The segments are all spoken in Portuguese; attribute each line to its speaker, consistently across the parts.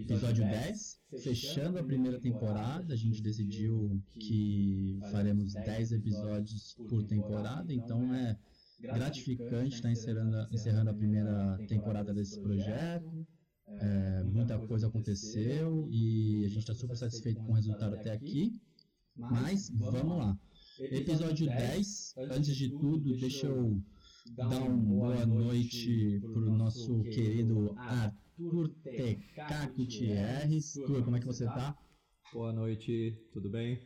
Speaker 1: episódio 10, fechando a primeira temporada. A gente decidiu que faremos 10 episódios por temporada, então é gratificante estar encerrando, encerrando a primeira temporada desse projeto. É, muita coisa aconteceu e a gente está super satisfeito com o resultado até aqui. Mas vamos lá. Episódio 10, antes de tudo, deixa eu dar uma boa noite para o nosso querido Arthur TK Gutierrez. Arthur, como é que você tá?
Speaker 2: Boa noite, tudo bem?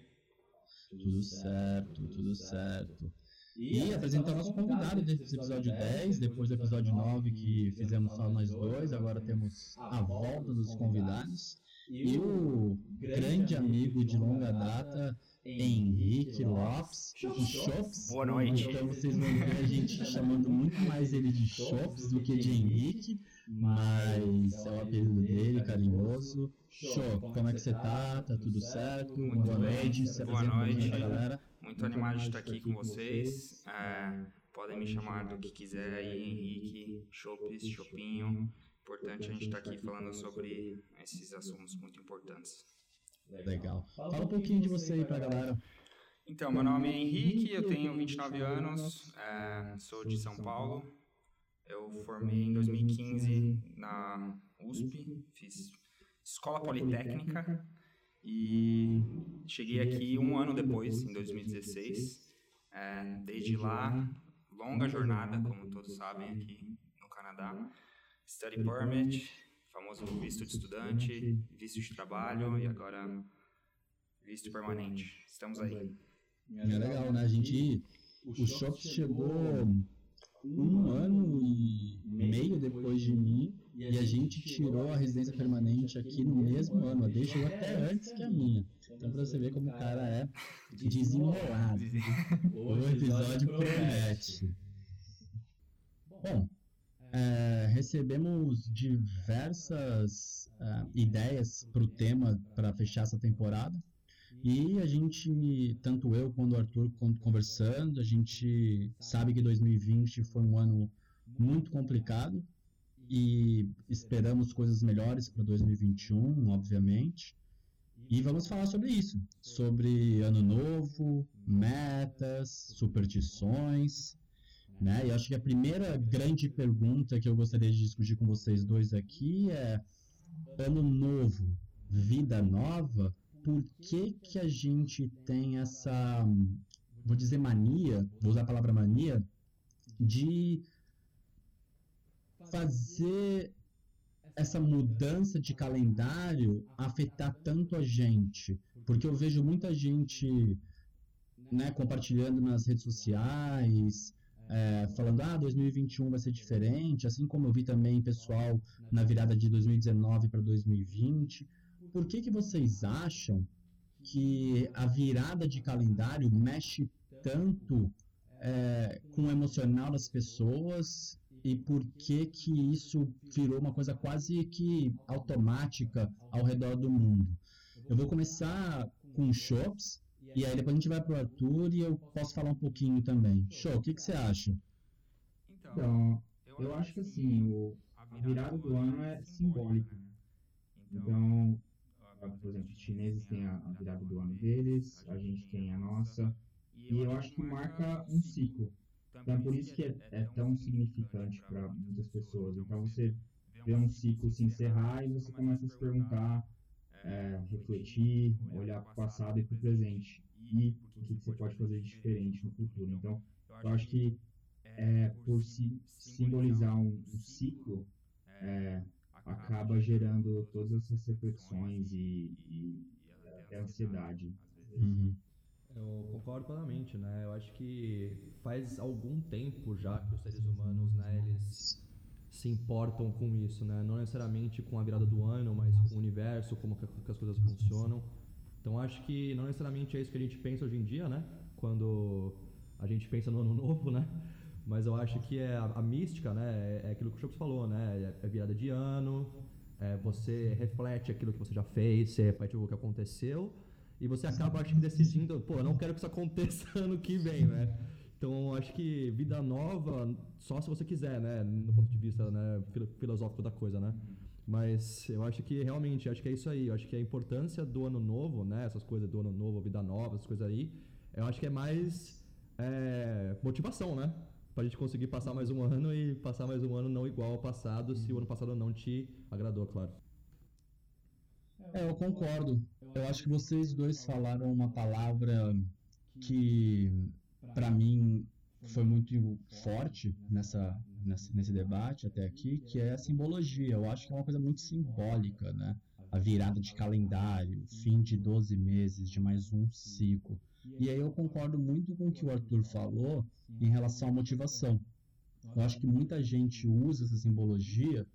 Speaker 1: Tudo certo, tudo certo. E apresentar o nosso convidado desse episódio 10, depois do episódio 9 que fizemos só nós dois, agora temos a volta dos convidados. E o grande amigo de longa data, Henrique Lopes, o Chops.
Speaker 3: Boa noite.
Speaker 1: Então vocês vão ver a gente chamando muito mais ele de Chops do que de Henrique, mas é o apelido dele, carinhoso. Show, como é que você tá? Tá tudo certo?
Speaker 3: Muito
Speaker 1: Boa
Speaker 3: bem.
Speaker 1: noite, se
Speaker 3: Boa noite.
Speaker 1: galera.
Speaker 3: Muito animado de estar aqui com vocês. É, podem me chamar do que quiser aí, Henrique, Chopes, Chopinho. Importante a gente estar aqui falando sobre esses assuntos muito importantes.
Speaker 1: Legal. Fala um pouquinho de você aí pra galera.
Speaker 3: Então, meu nome é Henrique, eu tenho 29 anos, é, sou de São Paulo. Eu formei em 2015 na USP, fiz escola politécnica e cheguei aqui um ano depois, em 2016. É, desde lá, longa jornada, como todos sabem aqui no Canadá. Study permit, famoso visto de estudante, visto de trabalho e agora visto permanente. Estamos aí.
Speaker 1: É legal, né? A gente. O Shops chegou um ano e meio depois de mim e a gente tirou a residência permanente aqui no mesmo ano. A Day chegou até antes que a minha. Então, pra você ver como o cara é desenrolado. O episódio promete. Bom, é, recebemos diversas ah, ideias para o tema para fechar essa temporada. E a gente, tanto eu quanto o Arthur, conversando, a gente sabe que 2020 foi um ano muito complicado e esperamos coisas melhores para 2021, obviamente. E vamos falar sobre isso, sobre ano novo, metas, superstições, né? E acho que a primeira grande pergunta que eu gostaria de discutir com vocês dois aqui é ano novo, vida nova, por que que a gente tem essa, vou dizer mania, vou usar a palavra mania, de fazer essa mudança de calendário afetar tanto a gente? Porque eu vejo muita gente né, compartilhando nas redes sociais, é, falando, ah, 2021 vai ser diferente, assim como eu vi também pessoal na virada de 2019 para 2020. Por que, que vocês acham que a virada de calendário mexe tanto é, com o emocional das pessoas e por que que isso virou uma coisa quase que automática ao redor do mundo? Eu vou começar com o Shops, e aí depois a gente vai pro Arthur e eu posso falar um pouquinho também. Show, o que, que você acha?
Speaker 4: Então, eu acho que assim, o, a virada do ano é simbólica. Então, ah, por exemplo, os chineses têm a, a virada do ano deles, a gente tem a nossa, e eu acho que marca um ciclo. Então, por isso que é, é tão significante para muitas pessoas. Então, você vê um ciclo se encerrar e você começa a se perguntar, é, refletir, olhar para o passado e para o presente. E o que você pode fazer de diferente no futuro. Então, eu acho que é, por si, simbolizar um, um ciclo, é, acaba gerando todas essas reflexões e, e até ansiedade.
Speaker 1: Uhum.
Speaker 2: Eu concordo plenamente, né? Eu acho que faz algum tempo já que os seres humanos, né, eles se importam com isso, né? Não necessariamente com a virada do ano, mas com o universo, como que as coisas funcionam. Então acho que não necessariamente é isso que a gente pensa hoje em dia, né? Quando a gente pensa no ano novo, né? Mas eu acho que é a, a mística, né? É, é aquilo que o Chops falou, né? É, é virada de ano, é, você reflete aquilo que você já fez, você reflete o que aconteceu e você acaba, acho que, decidindo, pô, eu não quero que isso aconteça ano que vem, né? Então, acho que vida nova, só se você quiser, né? No ponto de vista né, filo- filosófico da coisa, né? Mas eu acho que realmente, acho que é isso aí. Eu acho que a importância do ano novo, né? Essas coisas do ano novo, vida nova, essas coisas aí, eu acho que é mais é, motivação, né? Pra gente conseguir passar mais um ano e passar mais um ano não igual ao passado, se o ano passado não te agradou, claro.
Speaker 1: É, eu concordo. Eu acho que vocês dois falaram uma palavra que, para mim, foi muito forte nessa, nessa, nesse debate até aqui, que é a simbologia. Eu acho que é uma coisa muito simbólica, né? A virada de calendário, fim de 12 meses, de mais um ciclo. E aí eu concordo muito com o que o Arthur falou em relação à motivação. Eu acho que muita gente usa essa simbologia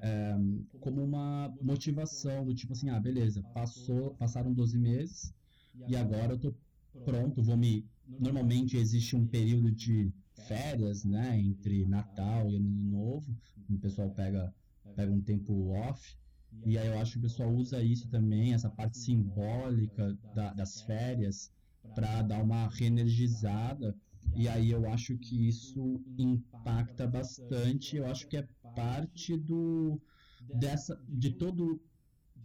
Speaker 1: é, como uma motivação do tipo assim, ah, beleza, passou, passaram 12 meses e agora eu tô pronto, vou me normalmente existe um período de férias, né, entre Natal e Ano Novo, o pessoal pega pega um tempo off e aí eu acho que o pessoal usa isso também, essa parte simbólica da, das férias para dar uma reenergizada. E aí eu acho que isso impacta bastante. Eu acho que é parte do dessa de todo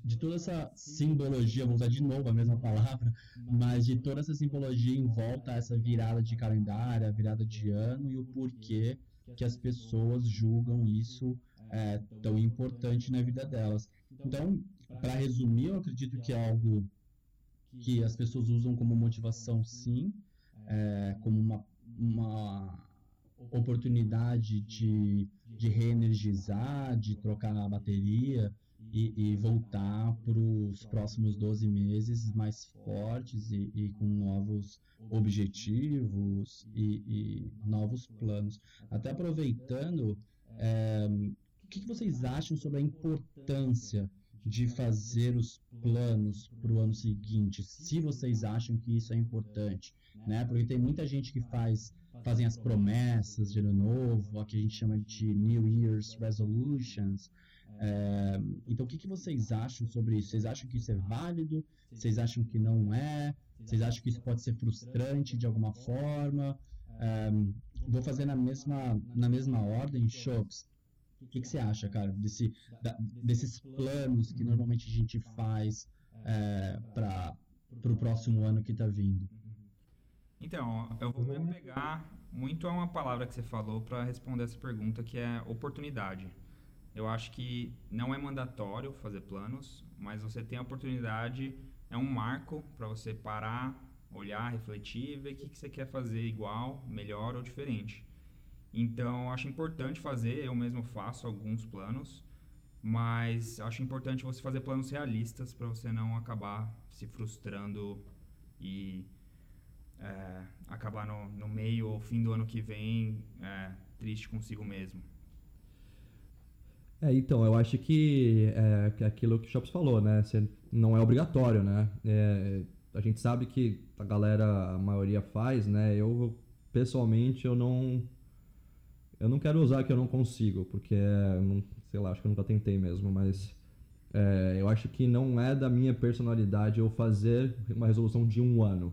Speaker 1: de toda essa simbologia, vou usar de novo a mesma palavra, mas de toda essa simbologia em volta a essa virada de calendário, a virada de ano e o porquê que as pessoas julgam isso é, tão importante na vida delas. Então, para resumir, eu acredito que é algo que as pessoas usam como motivação, sim, é, como uma, uma oportunidade de, de reenergizar, de trocar a bateria e, e voltar para os próximos 12 meses mais fortes e, e com novos objetivos e, e, novos planos. Até aproveitando, é, o que, que vocês acham sobre a importância de fazer os planos para o ano seguinte, se vocês acham que isso é importante, né? Porque tem muita gente que faz fazem as promessas de ano novo, o que a gente chama de New Year's Resolutions. É, então, o que, que vocês acham sobre isso? Vocês acham que isso é válido? Vocês acham que não é? Vocês acham que isso pode ser frustrante de alguma forma? É, vou fazer na mesma, na mesma ordem, Shops. O que, que você acha, cara, desse, da, desses planos que normalmente a gente faz é, para o próximo ano que está vindo?
Speaker 3: Então, eu vou me pegar muito a uma palavra que você falou para responder essa pergunta, que é oportunidade. Eu acho que não é mandatório fazer planos, mas você tem a oportunidade, é um marco para você parar, olhar, refletir e ver o que, que você quer fazer igual, melhor ou diferente. Então, acho importante fazer, eu mesmo faço alguns planos, mas acho importante você fazer planos realistas para você não acabar se frustrando e é, acabar no, no, meio ou fim do ano que vem é, triste consigo mesmo.
Speaker 2: É, então, eu acho que é, aquilo que o Shops falou, né? Você não é obrigatório, né? É, a gente sabe que a galera, a maioria faz, né? Eu, pessoalmente, eu não eu não quero usar que eu não consigo, porque, não, sei lá, acho que eu nunca tentei mesmo, mas é, eu acho que não é da minha personalidade eu fazer uma resolução de um ano,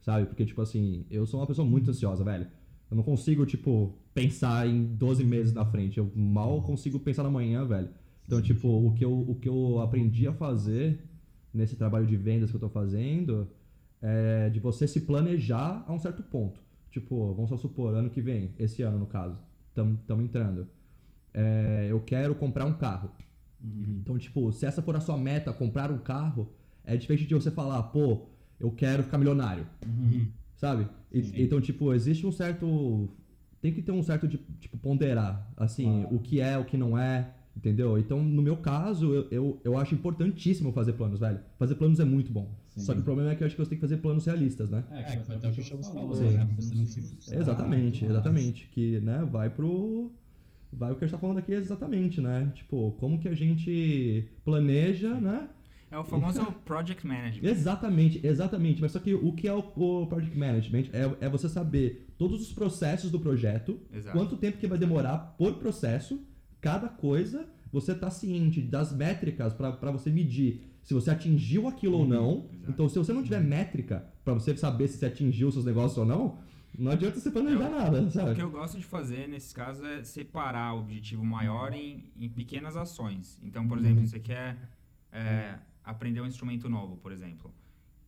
Speaker 2: sabe? Porque, tipo assim, eu sou uma pessoa muito ansiosa, velho. Eu não consigo, tipo, pensar em 12 meses na frente. Eu mal consigo pensar na manhã, velho. Então, tipo, o que eu, o que eu aprendi a fazer nesse trabalho de vendas que eu tô fazendo é de você se planejar a um certo ponto. Tipo, vamos só supor, ano que vem, esse ano no caso estamos entrando. É, eu quero comprar um carro. Uhum. Então, tipo, se essa for a sua meta, comprar um carro, é diferente de você falar, pô, eu quero ficar milionário. Uhum. Sabe? E, então, tipo, existe um certo. Tem que ter um certo, de, tipo, ponderar, assim, o que é, o que não é, entendeu? Então, no meu caso, eu, eu, eu acho importantíssimo fazer planos, velho. Fazer planos é muito bom. Sim. Só que o problema é que eu acho que você tem que fazer planos realistas, né?
Speaker 1: É, que até o que falou, né?
Speaker 2: Exatamente, exatamente. Que, né, vai pro... Vai o que a gente tá falando aqui exatamente, né? Tipo, como que a gente planeja, né?
Speaker 3: É o famoso Project Management.
Speaker 2: Exatamente, exatamente. Mas só que o que é o, o Project Management? É, é você saber todos os processos do projeto, Exato. quanto tempo que vai demorar por processo, cada coisa, você tá ciente das métricas para você medir se você atingiu aquilo ou uhum. não. Exato. Então, se você não tiver métrica para você saber se você atingiu seus negócios ou não, Não adianta você planejar
Speaker 3: Eu-
Speaker 2: nada, sabe?
Speaker 3: O que eu gosto de fazer nesses casos é separar o objetivo maior em, em pequenas ações. Então, por exemplo, você quer é, aprender um instrumento novo, por exemplo.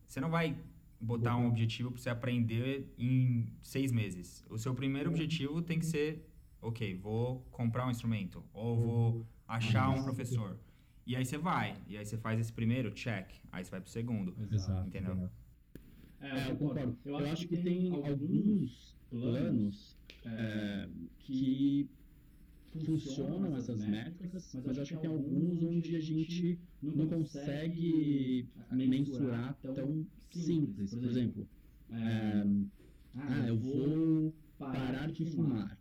Speaker 3: Você não vai botar um objetivo para você aprender em seis meses. O seu primeiro objetivo tem que ser, ok, vou comprar um instrumento ou vou achar um professor. E aí você vai, e aí você faz esse primeiro, check. Aí você vai pro segundo,
Speaker 1: Exato.
Speaker 3: entendeu?
Speaker 1: É, eu concordo. Eu acho que tem alguns planos é, que funcionam essas métricas, mas eu acho que tem alguns onde a gente não consegue mensurar tão simples. Por exemplo, é, ah, eu vou parar de fumar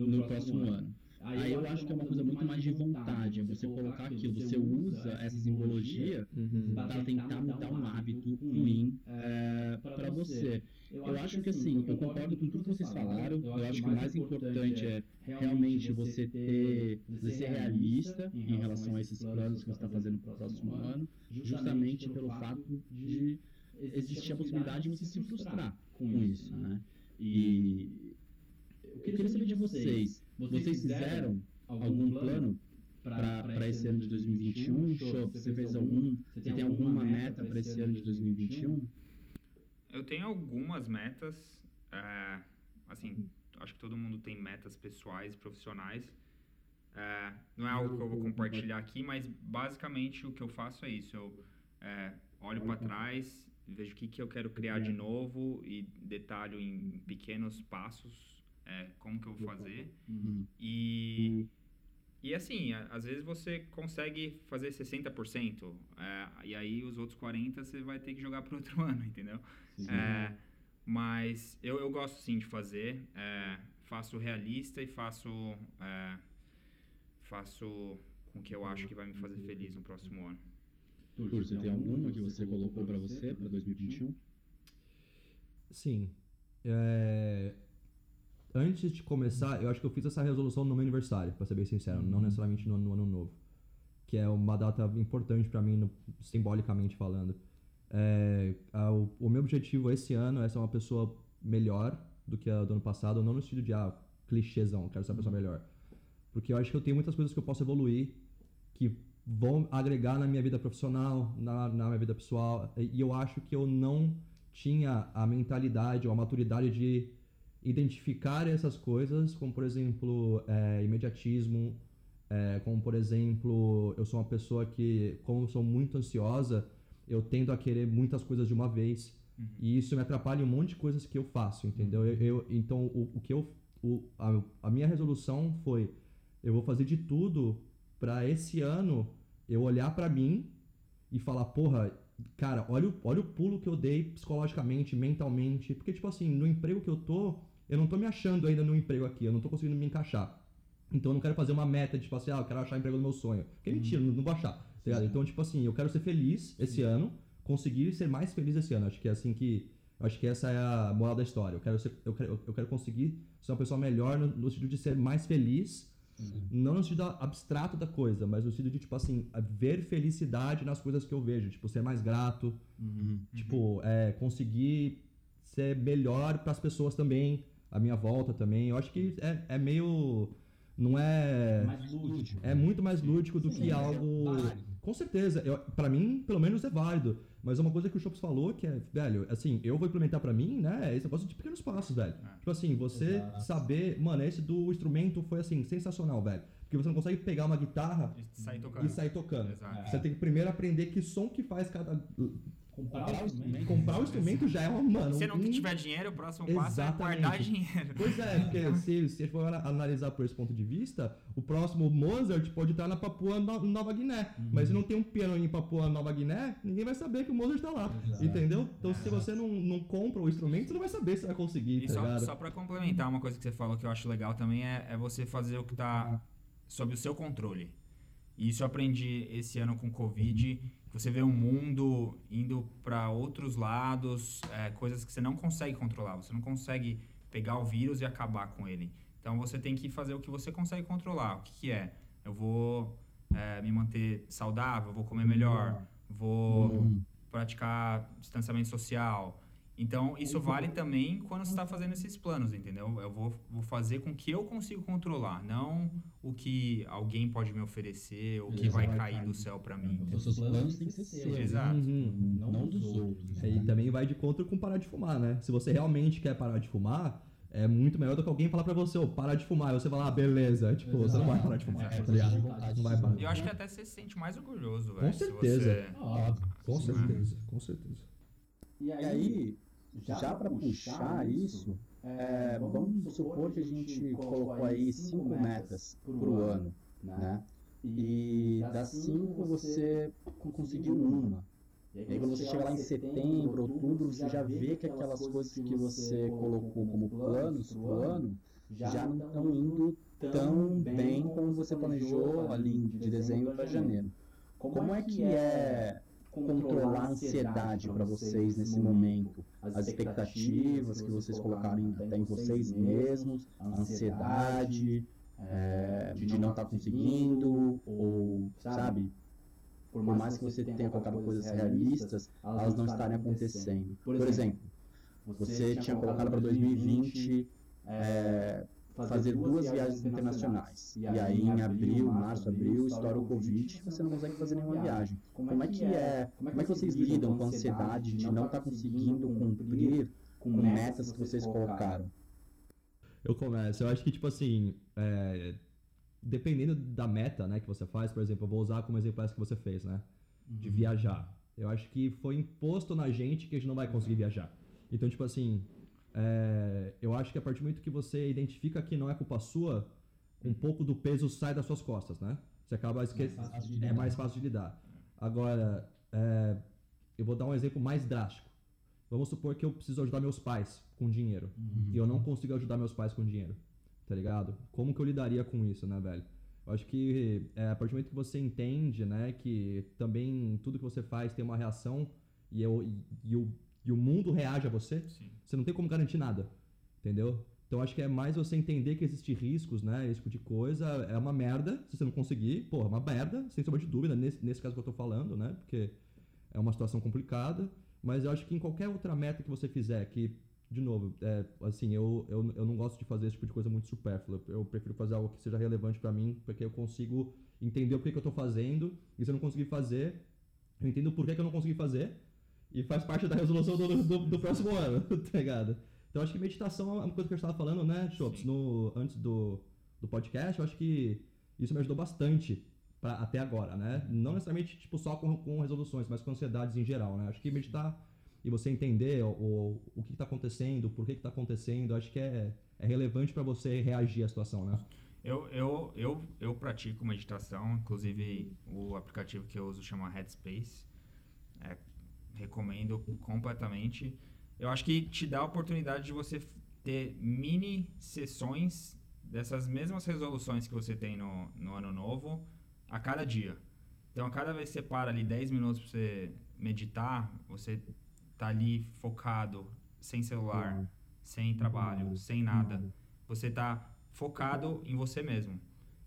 Speaker 1: no próximo ano. Aí eu acho que é uma coisa muito mais de vontade, é você colocar aquilo, você usa essa simbologia
Speaker 2: Uhum.
Speaker 1: para tentar mudar um hábito ruim para você. Eu acho que assim, eu concordo com tudo que vocês falaram. Eu acho que o mais importante é realmente você ter, você ser realista em relação a esses planos que você está fazendo para o próximo ano, justamente pelo fato de existir a possibilidade de você se frustrar com isso, né? E eu queria saber de vocês, vocês fizeram algum plano para esse ano de 2021? Show, você fez algum, você tem alguma meta para esse ano de 2021?
Speaker 3: Eu tenho algumas metas, é, assim, acho que todo mundo tem metas pessoais profissionais. É, não é algo que eu vou compartilhar aqui, mas basicamente o que eu faço é isso. Eu é, olho para trás, vejo o que, que eu quero criar de novo e detalho em pequenos passos é, como que eu vou fazer.
Speaker 1: Uhum.
Speaker 3: E, e assim, a- às vezes você consegue fazer 60%, é, e aí os outros 40% você vai ter que jogar para outro ano, entendeu? É, mas eu, eu gosto sim de fazer. é, faço realista e faço. é, faço com o que eu acho que vai me fazer feliz no próximo ano.
Speaker 1: Tur, você tem alguma que você colocou para você para 2021?
Speaker 2: Sim. É, Antes de começar, eu acho que eu fiz essa resolução no meu aniversário, pra ser bem sincero, não necessariamente no, no ano novo. Que é uma data importante pra mim, no- simbolicamente falando. É, a- o, o meu objetivo esse ano é ser uma pessoa melhor do que a do ano passado, não no sentido de, ah, clichêzão, quero ser uma pessoa melhor. Porque eu acho que eu tenho muitas coisas que eu posso evoluir, que vão agregar na minha vida profissional, na, na minha vida pessoal, e eu acho que eu não tinha a mentalidade ou a maturidade de identificar essas coisas, como por exemplo, é, imediatismo, é, como por exemplo, eu sou uma pessoa que, como eu sou muito ansiosa, eu tendo a querer muitas coisas de uma vez. E isso me atrapalha em um monte de coisas que eu faço, entendeu? Eu, eu- então, o, o que eu. O, a, a minha resolução foi: eu vou fazer de tudo pra esse ano eu olhar pra mim e falar, porra, cara, olha o, olha o pulo que eu dei psicologicamente, mentalmente. Porque, tipo assim, no emprego que eu tô, eu não tô me achando ainda no emprego aqui, eu não tô conseguindo me encaixar. Então eu não quero fazer uma meta, tipo assim, ah, eu quero achar o emprego do meu sonho. Que é mentira, não, não vou achar. Tá ligado? Então, tipo assim, eu quero ser feliz esse ano, conseguir ser mais feliz esse ano. Acho que é assim que. Acho que essa é a moral da história. Eu quero, ser, eu quero, eu quero conseguir ser uma pessoa melhor no, no sentido de ser mais feliz. Não no sentido abstrato da coisa, mas no sentido de, tipo assim, ver felicidade nas coisas que eu vejo. Tipo, ser mais grato. Tipo, é, conseguir ser melhor para as pessoas também, à minha volta também. Eu acho que é, é meio. Não é.
Speaker 4: Mais lúdico.
Speaker 2: É muito mais lúdico do que
Speaker 1: é
Speaker 2: algo.
Speaker 1: válido.
Speaker 2: Com certeza, pra mim, pelo menos é válido. Mas uma coisa que o Chops falou, que é, velho, assim, eu vou implementar pra mim, né? é Esse negócio de pequenos passos, velho. Tipo assim, você
Speaker 1: Exato.
Speaker 2: saber, mano, esse do instrumento foi assim, sensacional, velho. Porque você não consegue pegar uma guitarra
Speaker 3: E sair tocando.
Speaker 2: e sair tocando.
Speaker 3: Exato.
Speaker 2: Você tem que primeiro aprender que som que faz cada.
Speaker 1: Comprar o instrumento.
Speaker 2: Comprar o instrumento já é uma, mano.
Speaker 3: Se não
Speaker 2: um-
Speaker 3: tiver dinheiro, o próximo passo é guardar dinheiro.
Speaker 2: Pois é, porque se, se for ana- analisar por esse ponto de vista, o próximo Mozart pode estar na Papua No- Nova Guiné. Mas se não tem um piano em Papua Nova Guiné, ninguém vai saber que o Mozart está lá.
Speaker 1: Exato.
Speaker 2: Entendeu? Então se você não, não compra o instrumento, você não vai saber se vai conseguir,
Speaker 3: E
Speaker 2: tá
Speaker 3: só,
Speaker 2: ligado?
Speaker 3: só pra complementar uma coisa que você falou que eu acho legal também é, é você fazer o que tá sob o seu controle. E isso eu aprendi esse ano com o Covid, que você vê o mundo indo para outros lados, é, coisas que você não consegue controlar. Você não consegue pegar o vírus e acabar com ele. Então você tem que fazer o que você consegue controlar. O que, que é? Eu vou é, me manter saudável, vou comer melhor, vou praticar distanciamento social. Então, isso vale também quando você está fazendo esses planos, entendeu? Eu vou, vou fazer com que eu consiga controlar, não o que alguém pode me oferecer, o que vai cair do céu para mim.
Speaker 1: Os seus planos têm que ser seus.
Speaker 3: Exato.
Speaker 2: Uhum.
Speaker 1: Não dos outros.
Speaker 2: É, E
Speaker 1: né?
Speaker 2: também vai de contra com parar de fumar, né? Se você realmente quer parar de fumar, é muito melhor do que alguém falar pra você, ô, parar de fumar. E você falar, ah, beleza. Tipo, você não vai parar de fumar,
Speaker 1: É,
Speaker 2: tá ligado? Não vai parar.
Speaker 3: Eu acho que até você se sente mais orgulhoso,
Speaker 2: Com
Speaker 3: velho. se
Speaker 2: certeza.
Speaker 3: você-
Speaker 1: Óbvio.
Speaker 2: Com certeza, com certeza.
Speaker 1: E aí, já para puxar isso, é, vamos supor que a gente colocou aí cinco metas pro ano, né? E das cinco você conseguiu uma. E aí quando você chega lá em setembro, outubro, você já vê que aquelas coisas que você colocou como planos pro ano já não estão indo tão bem como você planejou ali de dezembro para janeiro. Como é que é controlar a ansiedade para vocês nesse momento? As expectativas que vocês colocaram até em vocês mesmos, a ansiedade é, de não estar conseguindo, ou, sabe, por mais que você tenha colocado coisas realistas, elas não estarem acontecendo. Por exemplo, você tinha colocado para 2020 é, fazer duas viagens internacionais. E aí em abril, março, abril, estoura o Covid e você não consegue fazer nenhuma viagem. Como é que é? Como é que vocês lidam com a ansiedade de não estar conseguindo cumprir com metas que vocês colocaram?
Speaker 2: Eu começo. Eu acho que, tipo assim, é, dependendo da meta né, que você faz, por exemplo, eu vou usar como exemplo essa que você fez, né? De viajar. Eu acho que foi imposto na gente que a gente não vai conseguir viajar. Então, tipo assim, é, eu acho que a partir do momento que você identifica que não é culpa sua, um pouco do peso sai das suas costas, né? Você acaba esquecendo. É mais fácil de lidar. Agora, é, eu vou dar um exemplo mais drástico. Vamos supor que eu preciso ajudar meus pais com dinheiro. E eu não consigo ajudar meus pais com dinheiro. Tá ligado? Como que eu lidaria com isso, né, velho? Eu acho que é, a partir do momento que você entende, né, que também tudo que você faz tem uma reação e, eu, e, e o, e o mundo reage a você,
Speaker 3: Sim.
Speaker 2: você não tem como garantir nada. Entendeu? Então acho que é mais você entender que existem riscos, né? Esse tipo de coisa é uma merda se você não conseguir. Pô, é uma merda, sem sombra de dúvida, nesse, nesse caso que eu tô falando, né? Porque é uma situação complicada. Mas eu acho que em qualquer outra meta que você fizer, que, de novo, é, assim, eu, eu, eu não gosto de fazer esse tipo de coisa muito supérflua. Eu prefiro fazer algo que seja relevante pra mim, porque eu consigo entender o porquê que eu tô fazendo. E se eu não conseguir fazer, eu entendo o porquê que eu não consegui fazer. E faz parte da resolução do, do, do próximo ano, tá ligado? Então acho que meditação é uma coisa que eu estava falando, né, no antes do, do podcast, eu acho que isso me ajudou bastante pra, até agora, né? Não necessariamente tipo só com, com resoluções, mas com ansiedades em geral, né? Acho que meditar e você entender o, o, o que está acontecendo, por que está acontecendo, acho que é, é relevante para você reagir à situação, né?
Speaker 3: Eu, eu, eu, eu pratico meditação, inclusive o aplicativo que eu uso chama Headspace. É, recomendo completamente. Eu acho que te dá a oportunidade de você ter mini sessões dessas mesmas resoluções que você tem no, no ano novo a cada dia. Então, a cada vez que você para ali 10 minutos para você meditar, você tá ali focado, sem celular, sem trabalho, sem nada. Você tá focado em você mesmo.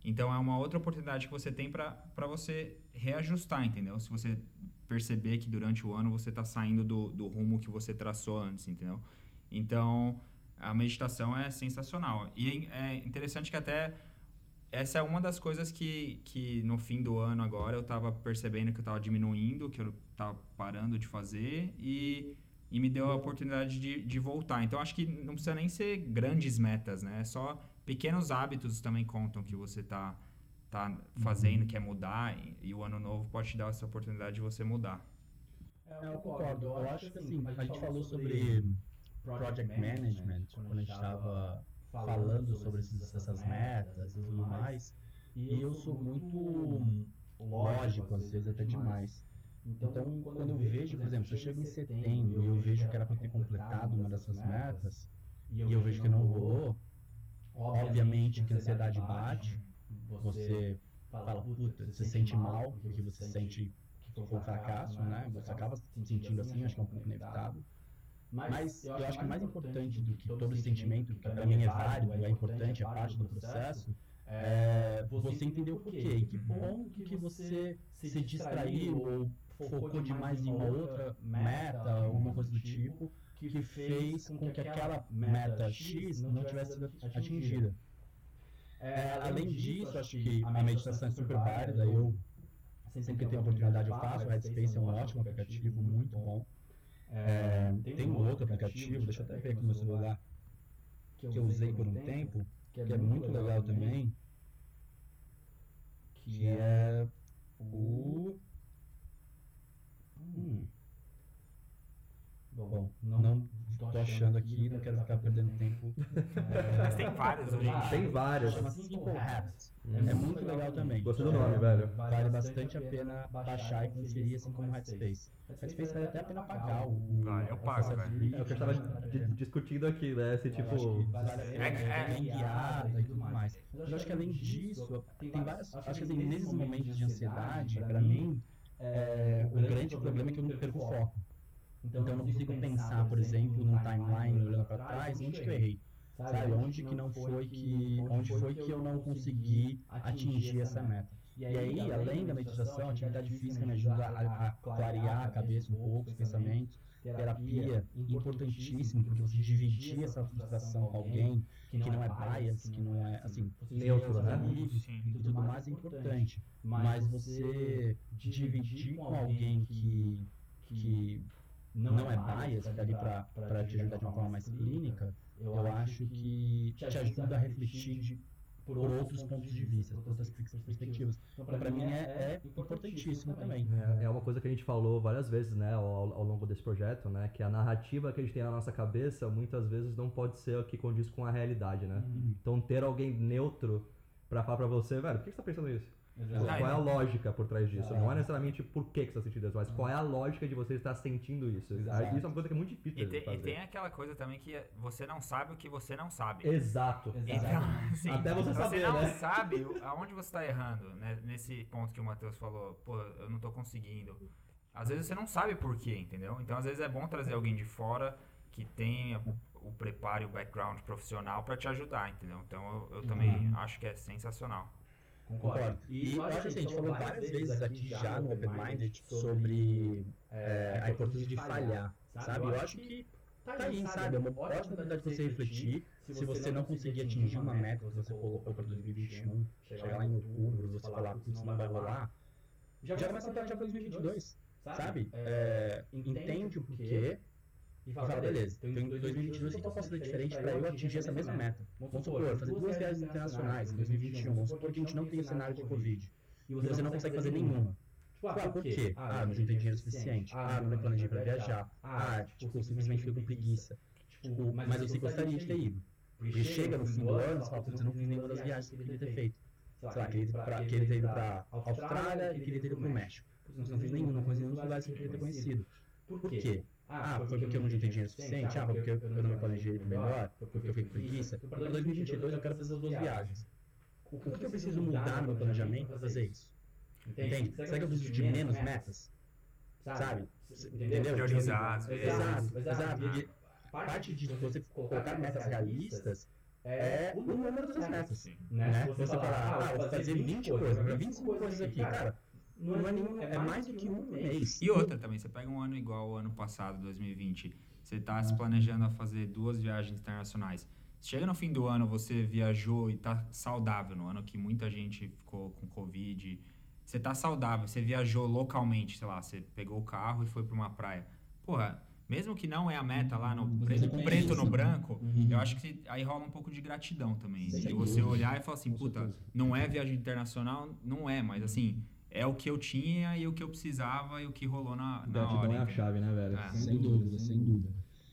Speaker 3: Então é uma outra oportunidade que você tem para você reajustar, entendeu? Se você perceber que durante o ano você está saindo do, do rumo que você traçou antes, entendeu? Então a meditação é sensacional. E é interessante que até essa é uma das coisas que, que no fim do ano agora eu estava percebendo que eu estava diminuindo, que eu estava parando de fazer e, e me deu a oportunidade de, de voltar. Então acho que não precisa nem ser grandes metas, né? É só pequenos hábitos também contam que você tá, tá fazendo, quer mudar e, e o ano novo pode te dar essa oportunidade de você mudar.
Speaker 1: É, eu concordo. Eu acho que assim, a gente falou sobre project management quando a gente estava falando sobre esses- essas metas e tudo mais. E eu sou muito lógico, às vezes até demais. Então, quando eu vejo, por exemplo, se eu chego em setembro e eu vejo que era para ter completado uma dessas metas e eu vejo que não rolou, obviamente que a ansiedade bate, você fala, puta, você sente mal, porque você sente que foi um fracasso, né? Você acaba se sentindo assim, acho que é um pouco inevitável. Mas eu acho que mais importante do que todo sentimento, que pra mim é válido, é importante, é parte do processo, é você entender o porquê. E que bom que você se distraiu ou focou demais em uma outra meta, alguma coisa do tipo, que fez com que aquela meta X não tivesse sido atingida. É, além disso, acho que a meditação é super válida. Eu, sempre que tenho oportunidade, eu faço. O Headspace é um ótimo aplicativo, muito bom. É, tem um outro aplicativo, deixa eu até ver aqui no meu celular, que eu usei por um tempo, que é muito legal também, que é o. Hum. Bom, não tô achando aqui, não quero ficar perdendo tempo.
Speaker 3: Mas tem vários hoje.
Speaker 2: Tem vários.
Speaker 1: Chama Simple Habits. É muito legal também.
Speaker 2: Gostei do nome, velho.
Speaker 1: Vale bastante a pena baixar e conferir, assim como o Headspace. Headspace vale até a pena pagar o.
Speaker 3: Vale, eu pago, velho.
Speaker 2: É o que eu tava di- discutindo aqui, né? Se tipo.
Speaker 3: É- é-
Speaker 1: guiada e tudo mais. Mas eu acho que além disso, tem várias. Acho que assim, nesses momentos de ansiedade, pra mim, é, o grande problema é que eu não perco o foco. Então eu não consigo pensar, por exemplo, num timeline olhando pra trás, onde que eu errei. Sabe, onde que não foi que. Onde foi que eu não consegui atingir essa meta. E aí, além da meditação, a atividade física me ajuda a, a clarear a cabeça um pouco, os pensamentos. Terapia, importantíssimo, porque você dividir essa frustração com alguém que não é bias, que não é, assim,
Speaker 2: Neutro, né?
Speaker 1: e tudo mais é importante. Mas você dividir com alguém que, que não é bias, que tá ali para te ajudar de uma forma mais clínica, eu acho que te ajuda a refletir de, por outros pontos de vista, por outras perspectivas. Então, para mim, é, é importantíssimo também.
Speaker 2: É, é uma coisa que a gente falou várias vezes, né, ao, ao longo desse projeto, né, que a narrativa que a gente tem na nossa cabeça muitas vezes não pode ser o que condiz com a realidade, né? Então ter alguém neutro pra falar pra você, velho, por que você tá pensando isso?
Speaker 3: Exato.
Speaker 2: Qual é a lógica por trás disso? Não é necessariamente por que que você tá sentindo isso, mas qual é a lógica de você estar sentindo isso?
Speaker 1: Exato.
Speaker 2: Isso é uma coisa que é muito difícil
Speaker 3: E
Speaker 2: de
Speaker 3: tem, e tem aquela coisa também que você não sabe o que você não sabe.
Speaker 2: Exato.
Speaker 3: Então, assim,
Speaker 2: Até você saber,
Speaker 3: não
Speaker 2: né?
Speaker 3: sabe aonde você está errando, né? Nesse ponto que o Matheus falou, pô, eu não tô conseguindo. Às vezes você não sabe por quê, entendeu? Então, às vezes é bom trazer alguém de fora que tenha o preparo e o background profissional para te ajudar, entendeu? Então, eu, eu também acho que é sensacional.
Speaker 1: Concordo. E eu acho assim, a gente falou várias vezes aqui já no Open Minded sobre é, a importância de falhar, sabe? Eu acho que tá aí, sabe? É uma ótima oportunidade de você refletir. Se você não conseguir atingir uma meta que você colocou para 2021, chegar lá em outubro, você falar, putz, não vai rolar, já começa a planejar para 2022, sabe? É, entende o porquê e fala, beleza, então em 2022 o que eu posso fazer diferente para eu atingir essa mesma meta? Vamos supor, fazer duas viagens internacionais em 2021, vamos supor que a gente não tem o cenário de Covid, e você não consegue fazer nenhuma. Tipo, ah, por quê? Ah, não tem dinheiro suficiente. Ah, não me planejei pra viajar. Ah, tipo, simplesmente fico com preguiça. Tipo, mas eu sei que gostaria de ter ido. Porque chega no fim do ano, você fala, eu não fiz nenhuma das viagens que eu queria ter feito. Sei lá, queria, ter ido pra, queria ter ido pra Austrália e queria ter ido pro México. Putz, não fiz nenhuma, não conheci nenhum dos lugares que eu queria ter conhecido. Por quê? Ah, foi porque eu não juntei dinheiro suficiente? Ah, foi porque eu não me planejei melhor? Foi porque eu fiquei com preguiça? Para 2022 eu quero fazer as duas viagens. O que eu preciso mudar no meu planejamento para fazer isso? Entende? Será que eu preciso de menos metas? Sabe? Entendeu?
Speaker 3: Priorizar.
Speaker 1: Exato, exato. Porque parte de você colocar metas realistas é o número das metas. Né? Você falar, ah, eu vou fazer 20 coisas, agora 25 coisas aqui, cara. Não é, nenhum, é mais do que um mês.
Speaker 3: E outra também, você pega um ano igual o ano passado, 2020, você tá se planejando a fazer duas viagens internacionais. Chega no fim do ano, você viajou e tá saudável, no ano que muita gente ficou com Covid. Você tá saudável, você viajou localmente, sei lá, você pegou o carro e foi pra uma praia. Porra, mesmo que não é a meta lá no
Speaker 1: Você
Speaker 3: preto, preto
Speaker 1: isso.
Speaker 3: no branco,
Speaker 1: Uhum.
Speaker 3: eu acho que aí rola um pouco de gratidão também.
Speaker 1: Sem
Speaker 3: De você olhar e falar assim, puta, não é viagem internacional, não é, mas assim, é o que eu tinha e o que eu precisava e o que rolou na, na
Speaker 2: Gratidão
Speaker 3: hora.
Speaker 2: é a chave, né, velho?
Speaker 3: É.
Speaker 1: Sem dúvida, sem dúvida.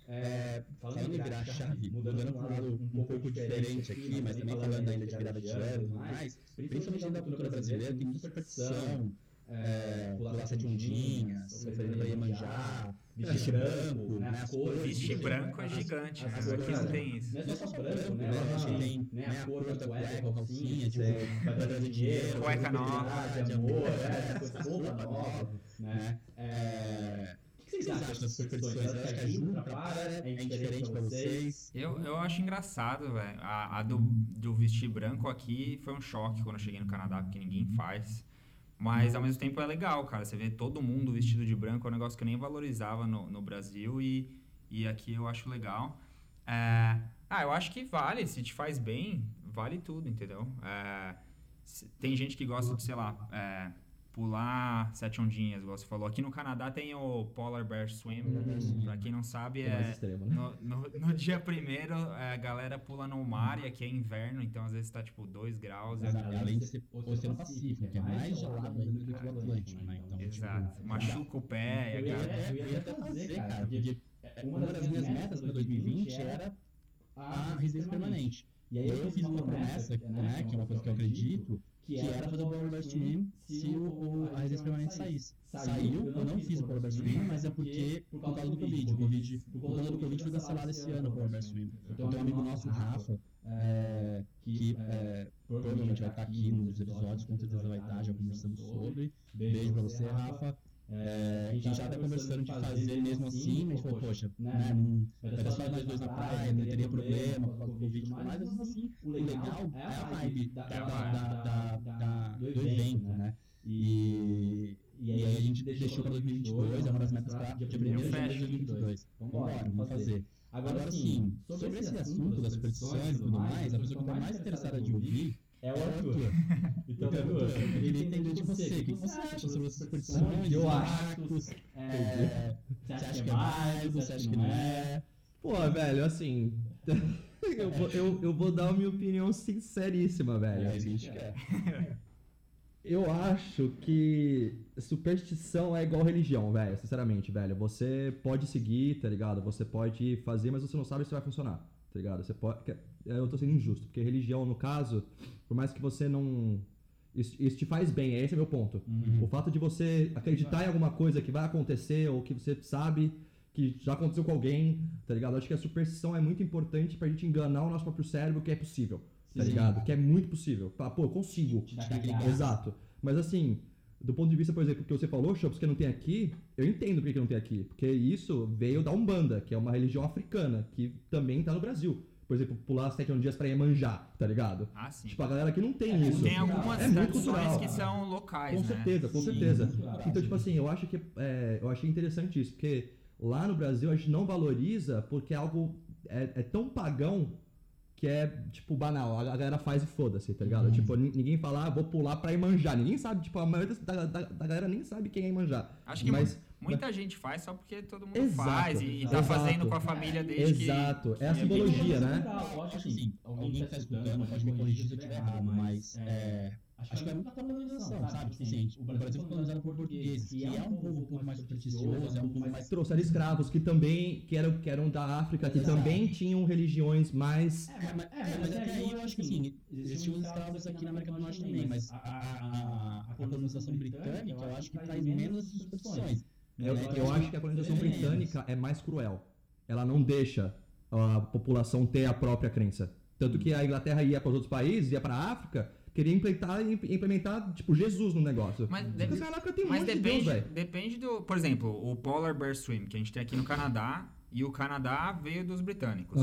Speaker 1: É, falando em virar a chave, mudando para um lado um pouco diferente aqui, mas também falando ainda de virada de ano e tudo mais, principalmente dentro da cultura brasileira, tem muita superstição, é, pular sete ondinhas, oferenda Iemanjá, vestir branco, né, as cores.
Speaker 3: Vestir branco é gigante,
Speaker 1: as-
Speaker 3: né?
Speaker 1: as
Speaker 3: Aqui não tem isso.
Speaker 1: Não é só branco, né? A gente tem né, a cor da cueca, a calcinha, tipo, vai trazer dinheiro,
Speaker 3: Cueca nova.
Speaker 1: de amor, né? Roupa nova, né? É, O que vocês acham dessas superstições? Que ajuda, para, é indiferente pra vocês?
Speaker 3: Eu, eu acho engraçado, velho. A, a do, do vestir branco aqui foi um choque quando eu cheguei no Canadá, porque ninguém faz. Mas ao mesmo tempo é legal, cara. Você vê todo mundo vestido de branco, é um negócio que eu nem valorizava no, no Brasil e, e aqui eu acho legal. É, ah, eu acho que vale, se te faz bem, vale tudo, entendeu? É, se- tem gente que gosta de, sei lá, é, pular sete ondinhas, igual você falou. Aqui no Canadá tem o Polar Bear Swim. Pra quem não sabe,
Speaker 2: É mais
Speaker 3: é,
Speaker 2: extremo, né?
Speaker 3: no, no, no dia primeiro, é, a galera pula no mar e aqui é inverno, então às vezes tá tipo 2 graus. É-
Speaker 1: além de ser Oceano Pacífico, que é mais gelado ainda do que o Atlântico, né? Então,
Speaker 3: Exato.
Speaker 1: tipo,
Speaker 3: Machuca o pé,
Speaker 1: Eu
Speaker 3: e
Speaker 1: ia,
Speaker 3: a cara.
Speaker 1: eu ia até fazer, cara, porque uma das minhas metas para 2020 era a residência permanente. E aí eu fiz uma promessa, né, que é uma coisa que eu acredito, que era fazer o Polar Bear Swim se o, a residência permanente saísse. Saiu, eu não fiz o Polar Bear Swim, mas é porque, por causa do Covid, o Covid, por conta do Covid foi cancelado esse ano o Polar Bear Swim. Então tem um amigo nosso, Rafa, é, que é, provavelmente vai estar aqui nos episódios, com certeza vai estar, já conversamos sobre. Beijo pra você, Rafa. É, a gente já tá conversando de fazer mesmo assim, mas falou, poxa, né, vai estar só nós dois na praia, não teria problema causa do Covid e mais, mas assim, o legal é a vibe da, da, da, da- da- do evento, né? E, e aí a gente deixou para 2022, é uma das metas para dia 1 de janeiro de 2022. Vambora, vamos fazer. Agora sim, sobre esse assunto das superstições e tudo mais, a pessoa que está mais interessada de ouvir
Speaker 4: É o
Speaker 1: é
Speaker 4: Arthur. Então, Arthur,
Speaker 1: Arthur, eu queria entender de você. O que você acha sobre as superstições,
Speaker 4: Eu acho.
Speaker 1: marcos?
Speaker 4: É,
Speaker 1: Você acha que é válido? Você acha que não é?
Speaker 2: Pô, velho, assim. eu, vou, eu, eu vou dar a minha opinião sinceríssima, velho.
Speaker 1: É, a gente quer.
Speaker 2: Eu acho que superstição é igual religião, velho. Sinceramente, velho. Você pode seguir, tá ligado? Você pode fazer, mas você não sabe se vai funcionar, tá ligado? Você pode. que- Eu tô sendo injusto, porque religião, no caso, por mais que você não. Isso, isso te faz bem, esse é meu ponto. O fato de você acreditar em alguma coisa que vai acontecer ou que você sabe que já aconteceu com alguém, tá ligado? Eu acho que a superstição é muito importante pra gente enganar o nosso próprio cérebro que é possível, tá
Speaker 1: Sim.
Speaker 2: ligado? Que é muito possível. Pô, eu consigo. Exato. Mas assim, do ponto de vista, por exemplo, que você falou, Chops, que não tem aqui, eu entendo por que não tem aqui. Porque isso veio da Umbanda, que é uma religião africana, que também tá no Brasil. Por exemplo, pular sete dias pra Iemanjá, tá ligado?
Speaker 3: Ah, sim.
Speaker 2: Tipo, a galera que não tem
Speaker 4: É,
Speaker 2: isso.
Speaker 3: Tem algumas
Speaker 2: É muito
Speaker 3: tradições
Speaker 2: cultural.
Speaker 3: que são locais,
Speaker 2: Com
Speaker 3: né?
Speaker 2: certeza, com
Speaker 1: Sim,
Speaker 2: certeza.
Speaker 1: legal.
Speaker 2: Então, tipo assim, eu acho que é, eu achei interessante isso, porque lá no Brasil a gente não valoriza porque é algo é, é tão pagão que é, tipo, banal. A galera faz e foda-se, tá ligado?
Speaker 1: Uhum.
Speaker 2: Tipo, ni- ninguém fala, ah, vou pular pra Imanjá. Ninguém sabe, tipo, a maioria da, da, da galera nem sabe quem é Imanjá.
Speaker 3: Acho que
Speaker 2: Mas,
Speaker 3: muita gente faz só porque todo mundo
Speaker 2: Exato,
Speaker 3: faz e, tá
Speaker 2: exato.
Speaker 3: fazendo com a família desde que...
Speaker 2: exato, é a
Speaker 3: que é
Speaker 2: simbologia,
Speaker 1: bem-
Speaker 2: né?
Speaker 4: Eu acho
Speaker 1: Acho assim, alguém que tá escutando pode me corrigir se eu estiver errado, mas é, acho que é muita colonização, sabe? Tipo assim, o Brasil foi colonizado por portugueses, que é um povo um pouco mais supersticioso, é um povo mais...
Speaker 2: Trouxeram escravos que também, que eram, que eram da África, que
Speaker 1: Exato.
Speaker 2: também tinham religiões mais...
Speaker 1: É, mas, é, mas até aí eu acho que assim, existiam os escravos aqui na América do Norte também, mas a, a, a colonização britânica eu acho que traz menos superstições.
Speaker 2: Eu,
Speaker 1: né?
Speaker 2: eu acho que a colonização britânica é mais cruel. Ela não deixa a população ter a própria crença. Tanto que a Inglaterra ia para os outros países, ia para a África, queria implementar, implementar tipo, Jesus no negócio.
Speaker 3: Mas,
Speaker 2: Porque
Speaker 3: de-
Speaker 2: na África tem um
Speaker 3: mas
Speaker 2: monte de
Speaker 3: depende,
Speaker 2: Deus, velho.
Speaker 3: depende do... Por exemplo, o Polar Bear Swim, que a gente tem aqui no Canadá, e o Canadá veio dos britânicos.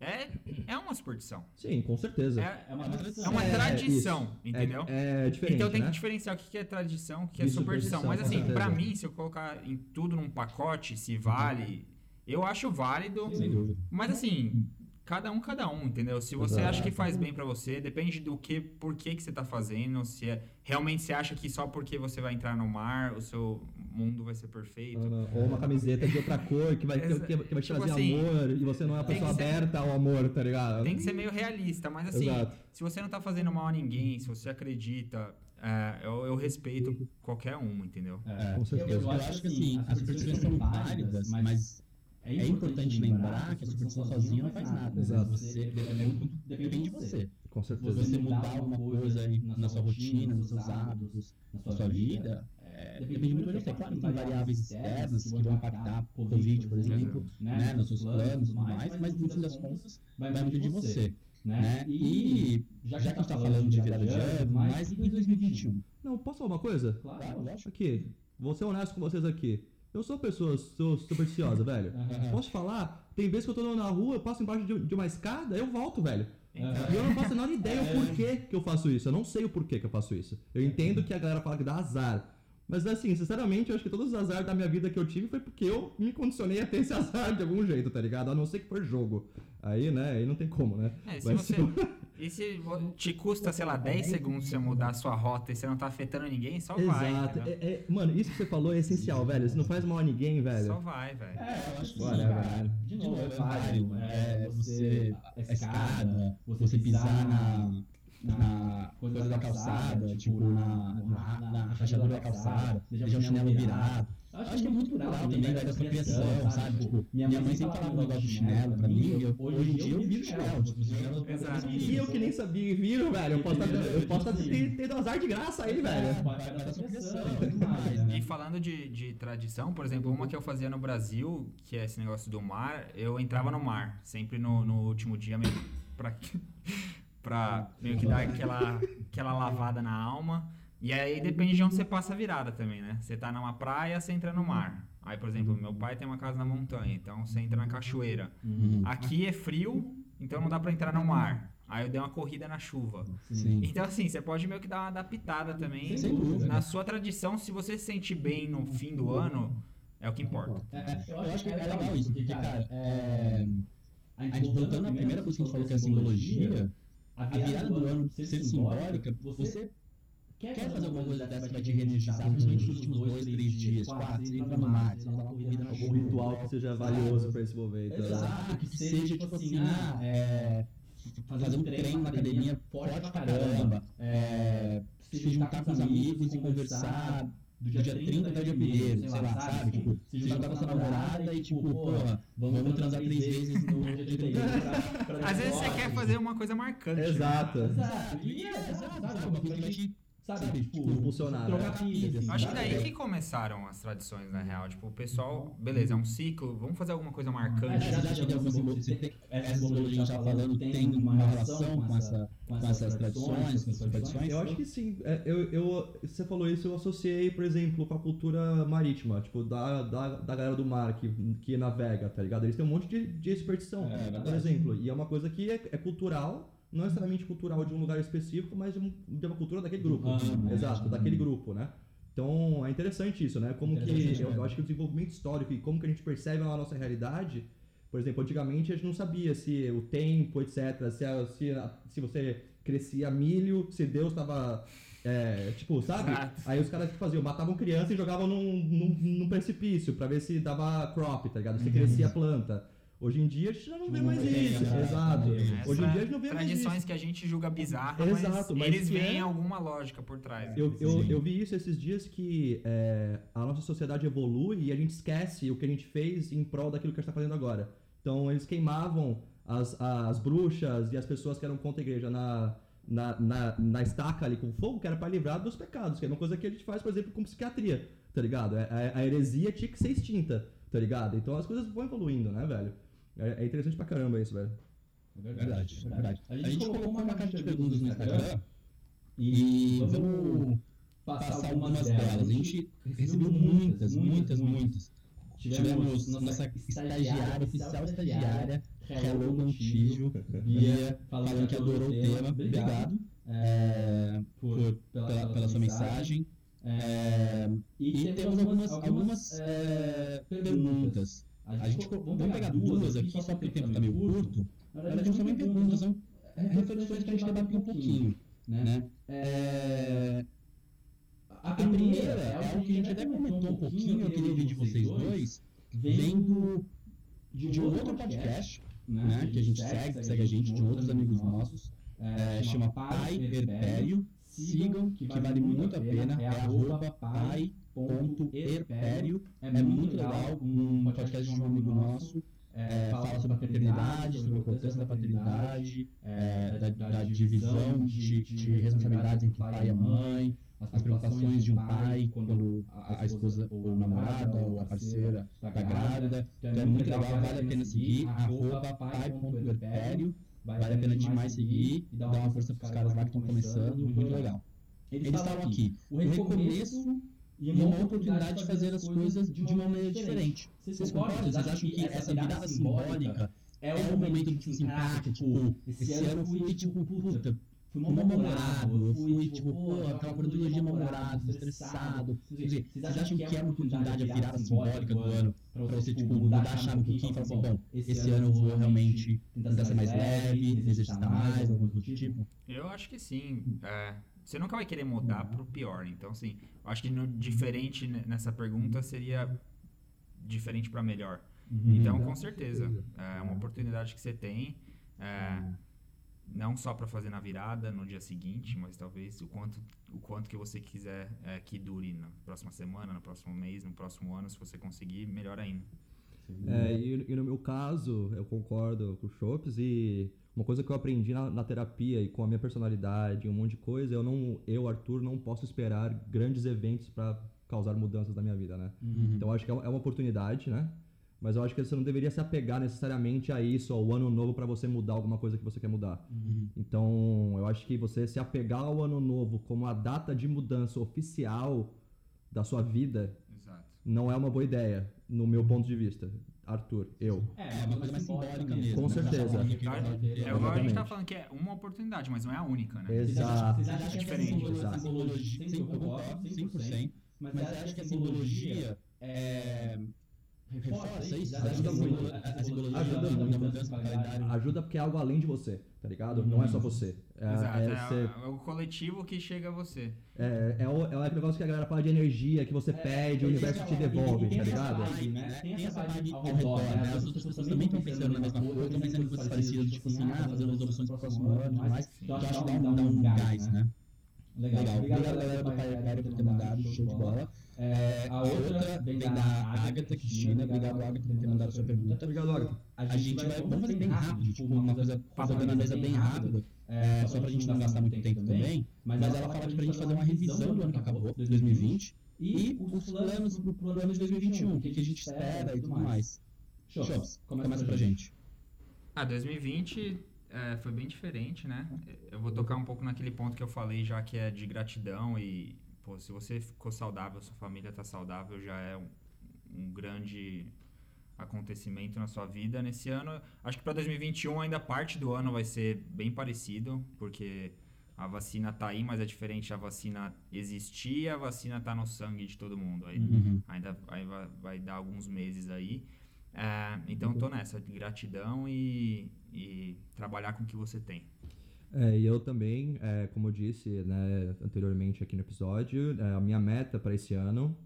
Speaker 3: É, é uma superstição.
Speaker 2: Sim, com certeza.
Speaker 3: É,
Speaker 1: É uma
Speaker 3: é
Speaker 1: tradição.
Speaker 3: uma
Speaker 2: É,
Speaker 3: tradição,
Speaker 2: isso.
Speaker 3: entendeu?
Speaker 2: É, é diferente,
Speaker 3: então tem
Speaker 2: né?
Speaker 3: que diferenciar o que é tradição, o que é
Speaker 2: De
Speaker 3: superstição. Mas assim,
Speaker 2: certeza.
Speaker 3: pra mim, se eu colocar em tudo num pacote, se vale, eu acho válido.
Speaker 1: Sem dúvida.
Speaker 3: Mas assim, cada um, cada um, entendeu? Se você
Speaker 2: Exato.
Speaker 3: acha que faz bem pra você, depende do que, por que que você tá fazendo, se é, realmente você acha que só porque você vai entrar no mar, o seu mundo vai ser perfeito.
Speaker 2: Ou uma camiseta de outra cor que vai, que, que vai te
Speaker 3: tipo
Speaker 2: trazer
Speaker 3: assim,
Speaker 2: amor e você não é uma pessoa
Speaker 3: ser-
Speaker 2: aberta ao amor, tá ligado?
Speaker 3: Tem que ser meio realista, mas assim,
Speaker 2: Exato.
Speaker 3: se você não tá fazendo mal a ninguém, se você acredita, é, eu, eu respeito qualquer um, entendeu?
Speaker 1: É,
Speaker 2: Com certeza.
Speaker 1: Eu, eu acho que assim, as superstições são válidas, mas é importante lembrar que a superstição sozinha não faz nada. né?
Speaker 2: Exato.
Speaker 1: Você, é muito, depende de você.
Speaker 2: Com
Speaker 1: Se
Speaker 2: certeza.
Speaker 1: você mudar alguma coisa aí na sua rotina, nos seus hábitos, na sua vida, é, depende muito de você. Claro que tem variáveis externas que vão impactar o Covid, por exemplo, né, nos seus planos e tudo mais, mas no fim das contas vai muito de você. Né? E já que a gente está falando de virada de ano, mas em 2021?
Speaker 2: Não, posso falar uma coisa?
Speaker 1: Claro, lógico.
Speaker 2: Aqui, vou ser honesto com vocês aqui. Eu sou pessoa sou supersticiosa, velho. Posso falar? Tem vezes que eu tô na rua, eu passo embaixo de, de uma escada, eu volto, velho. E eu não faço a menor ideia o porquê que eu faço isso. Eu não sei o porquê que eu faço isso. Eu entendo que a galera fala que dá azar. Mas assim, sinceramente, eu acho que todos os azar da minha vida que eu tive foi porque eu me condicionei a ter esse azar de algum jeito, tá ligado? A não ser que for jogo. Aí, né, aí não tem como, né?
Speaker 3: É, se
Speaker 2: Mas,
Speaker 3: você, e se te custa, sei lá, 10 segundos você mudar a sua rota e você não tá afetando ninguém, só vai.
Speaker 2: Exato. É- é- mano, isso que você falou é essencial, velho. Se não faz mal a ninguém, velho.
Speaker 3: Só vai, velho.
Speaker 1: É, eu acho que
Speaker 2: Bora,
Speaker 1: sim,
Speaker 2: vai.
Speaker 1: cara.
Speaker 4: De novo, é válido.
Speaker 1: É, você,
Speaker 4: a
Speaker 1: a escada, você pisar na, na coisa da calçada, tipo, na, na, na rachadura da calçada, deixar o chinelo virado. Eu acho que é muito natural também, vai dessa criação, sabe? Tipo, minha mãe sempre falava um negócio de chinelo pra mim, e eu- hoje em dia eu viro chinelo. Tipo, chinelo
Speaker 3: Exato.
Speaker 2: E eu que nem sabia e viro, velho. Eu posso estar eu posso ter, ter dado azar de graça aí, velho.
Speaker 4: Essa pressão e tudo mais, né?
Speaker 3: E falando de, de tradição, por exemplo, uma que eu fazia no Brasil, que é esse negócio do mar, eu entrava no mar, sempre no, no último dia, meio pra, pra meio que dar aquela, aquela lavada na alma. E aí depende de onde você passa a virada também, né? Você tá numa praia, você entra no mar. Aí, por exemplo, meu pai tem uma casa na montanha, então você entra na cachoeira.
Speaker 1: Uhum.
Speaker 3: Aqui é frio, então não dá pra entrar no mar. Aí eu dei uma corrida na chuva.
Speaker 1: Sim.
Speaker 3: Então, assim, você pode meio que dar uma adaptada também.
Speaker 1: Sem dúvida.
Speaker 3: Na sua tradição, se você se sentir bem no fim do ano, é o que importa.
Speaker 1: É, eu acho que é legal isso, porque, cara, é, a gente voltando na primeira coisa que a gente falou que é a simbologia, a virada do ano ser simbólica, você quer fazer alguma coisa dessa vai te reenergizar, principalmente nos últimos dois, três dias, quatro, entra no dá uma corrida na
Speaker 2: Algum ritual que seja valioso pra esse momento. né?
Speaker 1: Exato, que seja tipo assim, ah, é, fazer um treino na academia forte pra caramba, é, se juntar com os amigos e conversar do dia 30 até dia 1 sei lá, sabe? Tipo, se juntar com a sua namorada e tipo, porra, vamos transar três vezes no dia 31. pra- pra
Speaker 3: Às vezes você quer fazer uma coisa marcante.
Speaker 2: Exato.
Speaker 1: Exato, e é, sabe? Uma coisa que sabe, tipo,
Speaker 2: Impulsionar,
Speaker 1: trocar
Speaker 2: né?
Speaker 1: pilha, assim,
Speaker 3: Acho que daí que começaram as tradições, na real. Tipo, o pessoal, beleza, é um ciclo, vamos fazer alguma coisa marcante.
Speaker 1: Que tem- essa simbologia que a gente tá falando tem uma relação com, essa, com essas tradições, com essas tradições?
Speaker 2: Eu acho que sim. É, eu, eu, você falou isso, eu associei, por exemplo, com a cultura marítima, tipo, da, da, da galera do mar que, que navega, tá ligado? Eles têm um monte de, de superstição,
Speaker 1: É,
Speaker 2: por exemplo. E é uma coisa que é, é cultural, não necessariamente cultural de um lugar específico, mas de, um- uma cultura daquele grupo.
Speaker 4: Ah?
Speaker 2: Exato, daquele grupo, né? Então é interessante isso, né? Como que eu, eu acho que o desenvolvimento histórico e como que a gente percebe a nossa realidade, por exemplo, antigamente a gente não sabia se o tempo, etc, se, a- se, a- se você crescia milho, se Deus estava tipo, sabe?
Speaker 3: Exato.
Speaker 2: Aí os caras que faziam, matavam criança e jogavam num, num, num precipício pra ver se dava crop, tá ligado? Se crescia a planta. Hoje em dia a gente já não vê mais isso.
Speaker 4: né?
Speaker 2: Exato.
Speaker 3: Essa
Speaker 2: Hoje em dia a gente não vê mais isso.
Speaker 3: Tradições que a gente julga bizarra,
Speaker 2: Exato,
Speaker 3: mas,
Speaker 2: mas
Speaker 3: eles veem
Speaker 2: é-
Speaker 3: alguma lógica por trás.
Speaker 2: Eu, eu, eu vi isso esses dias que é, a nossa sociedade evolui e a gente esquece o que a gente fez em prol daquilo que a gente está fazendo agora. Então eles queimavam as, as bruxas e as pessoas que eram contra a igreja na, na, na, na estaca ali com fogo, que era para livrar dos pecados, que é uma coisa que a gente faz, por exemplo, com psiquiatria, tá ligado? A, a- a heresia tinha que ser extinta, tá ligado? Então as coisas vão evoluindo, né, velho? É, é interessante pra caramba isso, velho.
Speaker 1: É verdade, é verdade. A gente colocou uma caixa de perguntas no Instagram e vamos passar algumas delas. A gente recebeu muitas, muitas, muitas. Tivemos nossa estagiária, oficial estagiária, Hello Montijo, Bia, falando que adorou o tema. Obrigado é, por, pela, pela sua mensagem. É, e temos algumas, algumas é, perguntas. A gente, vamos pegar duas aqui, só porque o tempo está meio curto. Na verdade, não são nem perguntas, são reflexões que a gente debater um pouquinho. Né? É, a primeira é algo que a gente até comentou um pouquinho, eu queria ouvir de vocês dois, vem do, de um outro podcast, né, que a gente segue, segue a gente, de outros amigos nossos, é, chama Pai Herpério, sigam, que vale muito a pena, é arroba pai.herpério, é muito legal, um podcast de um amigo nosso, é, fala sobre a paternidade, sobre a importância da paternidade, é, da, da divisão de, de responsabilidades entre pai e a mãe, as preocupações de um pai quando a, a esposa ou a namorada ou a parceira está grávida. Então é muito legal, vale a pena seguir, arroba pai.herpério, vale a pena demais seguir e dar uma força para os caras lá que estão começando, muito legal. Eles falam aqui, o recomeço e uma oportunidade de fazer as coisas de uma maneira diferente. Vocês concordam? Vocês acham que essa virada simbólica é um momento que, assim, caraca, tipo, esse ano eu fui, tipo, puta, fui mal namorado, eu fui, tipo, pô, aquela cronologia mal-humorado, estressado. Vocês acham que é uma oportunidade, a virada simbólica do ano, pra você, tipo, mudar a chave um pouquinho e falar assim, bom, esse ano eu vou realmente tentar ser mais leve, exercitar mais, alguma coisa do tipo?
Speaker 3: Eu acho que sim. É, você nunca vai querer mudar pro pior. Então, assim, eu acho que no, diferente nessa pergunta seria diferente para melhor. Uhum, então, com certeza, é uma oportunidade que você tem. É, não só para fazer na virada no dia seguinte, mas talvez o quanto, o quanto que você quiser é, que dure na próxima semana, no próximo mês, no próximo ano, se você conseguir, melhor ainda.
Speaker 2: É, e, e, no meu caso, eu concordo com o Chopes e uma coisa que eu aprendi na, na, terapia e com a minha personalidade, um monte de coisa, eu não, eu Arthur não posso esperar grandes eventos para causar mudanças na minha vida, né? Uhum. Então acho que é uma, é uma oportunidade, né? Mas eu acho que você não deveria se apegar necessariamente a isso, ao ano novo, para você mudar alguma coisa que você quer mudar. Uhum. Então, eu acho que você se apegar ao ano novo como a data de mudança oficial da sua vida
Speaker 3: Exato.
Speaker 2: não é uma boa ideia, no meu ponto de vista. Arthur, eu.
Speaker 1: É, é uma coisa mais simbólica mesmo.
Speaker 2: Com
Speaker 1: né?
Speaker 2: certeza.
Speaker 3: É igual a gente tá falando que é uma oportunidade, mas não é a única, né?
Speaker 2: Exato.
Speaker 1: Vocês acham que é diferente? A simbologia, eu concordo 100%, mas você acha que a simbologia é reforça isso, ajuda muito.
Speaker 2: Ajuda muito. Ajuda porque é algo além de você, tá ligado? Não é só você.
Speaker 3: É, Exato, é, ser... é, o coletivo que chega a você.
Speaker 2: É, é, o, é o negócio que a galera fala de energia, que você pede, o universo te devolve, tá ligado?
Speaker 1: Tem essa vibe ao redor, né? As outras pessoas também estão pensando na mesma coisa, estão pensando em coisas parecidas, tipo assim, ah, fazendo resoluções para o próximo ano e tudo mais. Então acho que dá um gás, né? Legal. Obrigado, galera do Pai Império por ter mandado, show de bola. É, a outra vem da Agatha Cristina. Obrigado, Agatha, por ter mandado a sua pergunta.
Speaker 2: Obrigado, Agatha.
Speaker 1: A gente vai. Vamos fazer bem rápido, tipo, uma coisa rodando na mesa bem rápida. É, só pra gente não gastar muito tempo também. Mas ela fala pra gente fazer uma revisão do ano que acabou, 2020. E os planos pro, pro ano de 2021, o que, que a gente espera e tudo mais. Shows, começa pra gente.
Speaker 3: Ah, 2020 é, foi bem diferente, né? Eu vou tocar um pouco naquele ponto que eu falei já que é de gratidão e pô, se você ficou saudável, sua família está saudável, já é um, um, grande acontecimento na sua vida. Nesse ano, acho que para 2021 ainda parte do ano vai ser bem parecido, porque a vacina tá aí, mas é diferente a vacina existir a vacina tá no sangue de todo mundo. Aí, uhum. Ainda aí vai, vai, dar alguns meses aí. É, então tô nessa, de gratidão e, e trabalhar com o que você tem.
Speaker 2: É, e eu também, é, como eu disse né, anteriormente aqui no episódio, é, a minha meta para esse ano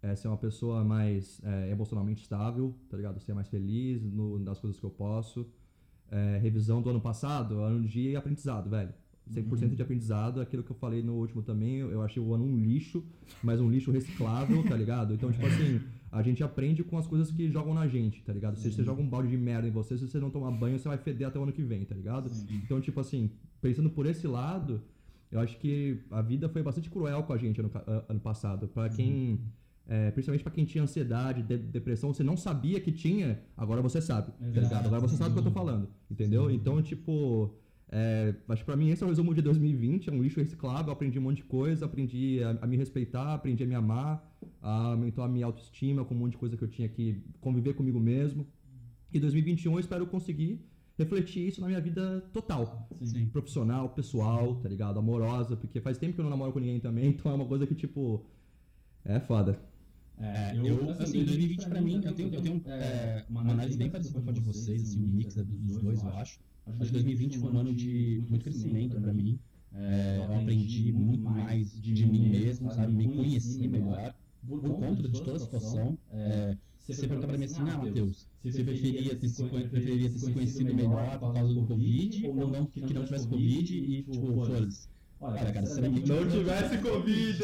Speaker 2: é ser uma pessoa mais é, emocionalmente estável, tá ligado? Ser mais feliz no, nas coisas que eu posso. É, revisão do ano passado, ano de aprendizado, velho. 100% uhum. de aprendizado, aquilo que eu falei no último também, eu achei o ano um lixo, mas um lixo reciclável, tá ligado? Então, tipo assim, a gente aprende com as coisas que jogam na gente, tá ligado? Se você joga um balde de merda em você, se você não tomar banho, você vai feder até o ano que vem, tá ligado? Então, tipo assim, pensando por esse lado, eu acho que a vida foi bastante cruel com a gente ano, ano passado. Para quem. É, principalmente para quem tinha ansiedade, de, depressão, você não sabia que tinha, agora você sabe, tá ligado? Agora você sabe o que eu tô falando, entendeu? Então, tipo, é, acho que pra mim esse é o resumo de 2020, é um lixo reciclável, aprendi um monte de coisa, aprendi a, a, me respeitar, aprendi a me amar, aumentou a minha autoestima com um monte de coisa que eu tinha que conviver comigo mesmo. E 2021 eu espero conseguir refletir isso na minha vida total. Sim. Profissional, pessoal, tá ligado? Amorosa, porque faz tempo que eu não namoro com ninguém também, então é uma coisa que, tipo, é foda.
Speaker 1: É, eu, assim, 2020 pra mim, eu tenho, eu tenho é, uma análise bem parecida com a de vocês, assim, um mix dos dois, eu acho. Acho que 2020 foi um ano de muito crescimento para mim. É, eu aprendi muito mais de mim mesmo, sabe? Me conheci melhor por conta de toda a situação. É, você pergunta para mim assim, ah, Matheus, você preferia ter, se, preferia ter se conhecido melhor por causa do Covid ou não que não tivesse Covid e, tipo, foda-se. Olha, cara, sinceramente.
Speaker 2: Não tivesse Covid!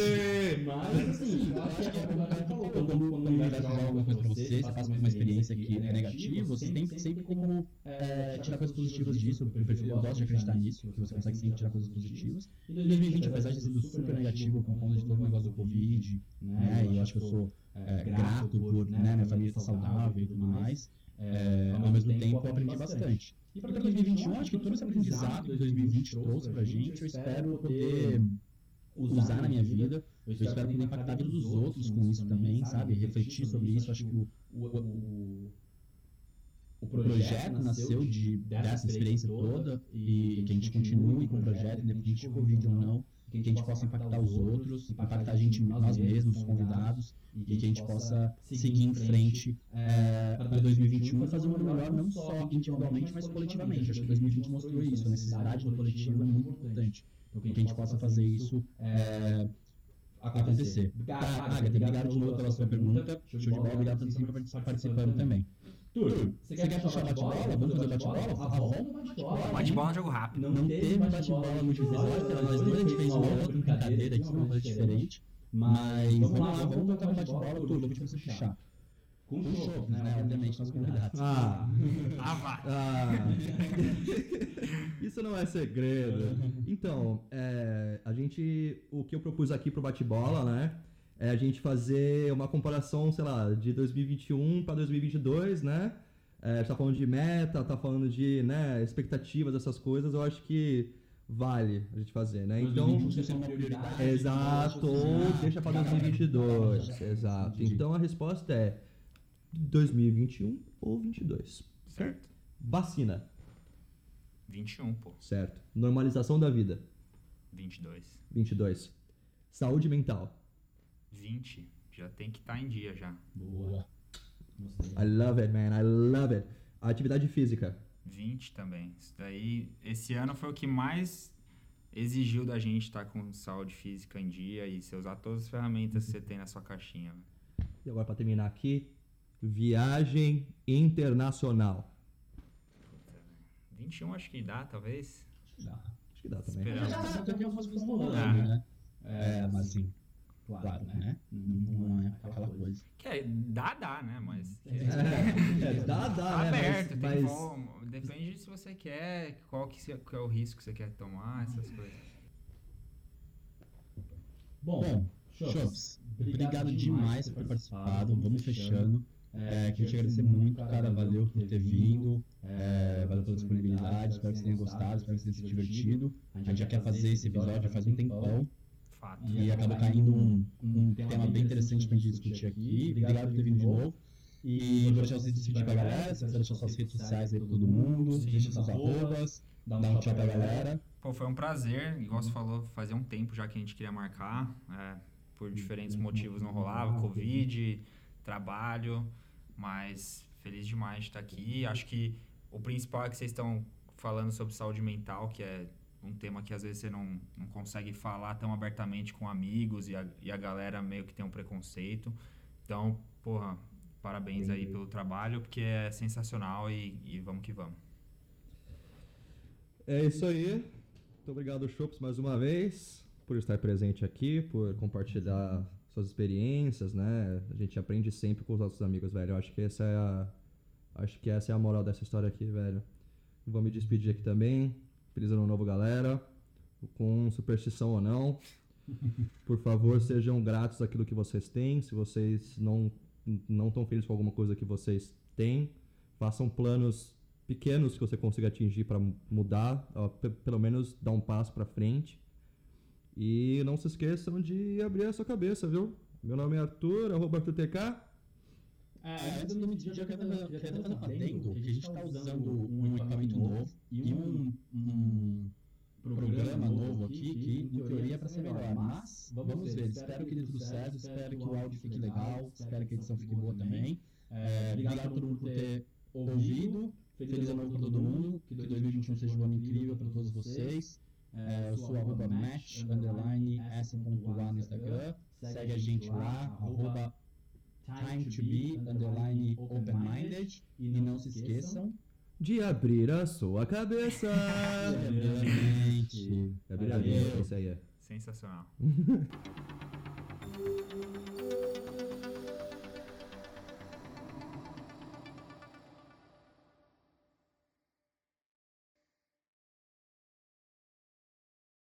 Speaker 1: Mas, assim, eu acho que é como cara quando, o universo joga alguma coisa pra você, você por uma experiência que é negativa, você tem sempre como é, tirar coisas positivas disso. Eu, eu gosto de acreditar nisso, que você consegue sempre tirar coisas positivas. E 2020, apesar de sido super negativo com conta de todo o negócio do Covid, né, e eu acho que eu sou é, grato por né, minha família estar saudável e tudo mais, é, ao mesmo tempo eu aprendi bastante. E para 2021, acho que todo esse aprendizado que 2020 trouxe para a gente, eu espero poder usar na minha vida. Eu espero poder impactar a vida dos outros com isso também, sabe? Refletir sobre isso. Acho que o, o, o o projeto nasceu de, dessa experiência toda e que a gente continue com o projeto, independente de Covid ou não, que a gente possa impactar os outros, impactar a gente, nós mesmos, os convidados, e que a gente possa seguir em frente é, para 2021 e fazer um ano melhor, não só individualmente, mas coletivamente. Acho que 2020 mostrou isso, a necessidade do coletivo é muito importante. Que a gente possa fazer isso é, acontecer. Agatha, obrigado de novo pela sua pergunta. Show de bola, obrigado por sempre estar participando também. Tur, você quer puxar bate-bola? Vamos fazer bate-bola? Ah, bate-bola.
Speaker 3: Bate-bola é um jogo rápido.
Speaker 1: Não teve bate-bola no episódio, nós a gente fez uma outra brincadeira aqui, uma coisa diferente. Mas vamos lá, vamos tocar bate-bola. Tur, vou pedir pra você puxar. Com show, né? Obviamente, nós convidados.
Speaker 2: Ah,
Speaker 3: Ah, vai.
Speaker 2: ah. Isso não é segredo. Então, é, a gente, o que eu propus aqui pro bate-bola, né? É a gente fazer uma comparação, sei lá, de 2021 para 2022, né? É, a gente tá falando de meta, tá falando de, né, expectativas, essas coisas. Eu acho que vale a gente fazer, né? Então,
Speaker 1: 2021 sendo uma prioridade.
Speaker 2: Exato, ou deixa para 2022. Exato. Então a resposta é 2021 ou 22.
Speaker 3: Certo.
Speaker 2: Vacina,
Speaker 3: 21, pô.
Speaker 2: certo. Normalização da vida,
Speaker 3: 22.
Speaker 2: 22. Saúde mental,
Speaker 3: 20. Já tem que estar em dia já.
Speaker 1: Boa.
Speaker 2: I love it, man, I love it. Atividade física,
Speaker 3: 20 também. Isso daí, esse ano foi o que mais exigiu da gente estar com saúde física em dia e você usar todas as ferramentas que você tem na sua caixinha.
Speaker 2: e agora para terminar aqui, viagem internacional.
Speaker 3: 21 acho que dá, talvez.
Speaker 2: Acho que dá também.
Speaker 3: Esperamos.
Speaker 1: Já sabe que algumas coisas rolando,
Speaker 3: Ah.
Speaker 1: né? É, mas assim, claro, né? Não é aquela coisa.
Speaker 3: Que é, dá, dá, né? Mas
Speaker 2: É, dá, dá,
Speaker 3: tá
Speaker 2: né?
Speaker 3: aberto,
Speaker 2: mas,
Speaker 3: tem
Speaker 2: mas-
Speaker 3: como. Depende se você quer, qual que, se- qual é o risco que você quer tomar, essas coisas.
Speaker 1: Bom, Chops, obrigado demais por ter participado. Vamos fechando. É, queria te agradecer muito, cara. Valeu por ter vindo. É, valeu pela disponibilidade. Espero que você tenha gostado. Espero que você tenha se divertido. A gente já quer fazer esse episódio já faz um tempão.
Speaker 3: Fato.
Speaker 1: E acabou caindo um, um tema bem interessante pra gente discutir aqui. Obrigado por ter vindo de novo. E vou deixar você despedir pra galera. Se você quiser deixar suas redes sociais aí pra todo mundo, deixa seus arrobas, dá um tchau pra galera.
Speaker 3: Pô, foi um prazer, igual você falou, fazia um tempo já que a gente queria marcar, é, por diferentes motivos não rolava, Covid, trabalho, mas feliz demais de estar aqui. Acho que o principal é que vocês estão falando sobre saúde mental, que é um tema que às vezes você não, não consegue falar tão abertamente com amigos e a, e a galera meio que tem um preconceito. Então, porra, parabéns aí pelo trabalho, porque é sensacional e, e vamos que vamos.
Speaker 2: É isso aí. Muito obrigado, Chops, mais uma vez, por estar presente aqui, por compartilhar suas experiências, né? A gente aprende sempre com os nossos amigos, velho. Eu acho que essa é a. Acho que essa é a moral dessa história aqui, velho. Vou me despedir aqui também. Feliz ano novo, galera. Com superstição ou não. Por favor, sejam gratos àquilo que vocês têm. Se vocês não não estão felizes com alguma coisa que vocês têm, façam planos pequenos que você consiga atingir para mudar, pelo menos dar um passo para frente. E não se esqueçam de abrir a sua cabeça, viu? Meu nome é Arthur, arroba ArthurTK.
Speaker 1: É, antes despedir, eu quero fazer- um adendo que a gente está usando um equipamento novo e um, um programa novo aqui que, em teoria, é para ser melhor. Mas, vamos ver. Espero que dê tudo certo, espero que o áudio fique legal, espero que a edição fique boa também. É, obrigado a todo mundo por ter ouvido. Feliz ano novo para todo mundo. Que 2021 seja um ano incrível para todos vocês. É, eu sou arroba match, underline, s.lá no Instagram. Segue a gente lá, arroba time to be, underline, open-minded. E não se esqueçam,
Speaker 2: De abrir a sua cabeça.
Speaker 1: obviamente.
Speaker 2: Abrir a
Speaker 1: Valeu.
Speaker 2: cabeça, isso aí. é.
Speaker 3: Sensacional.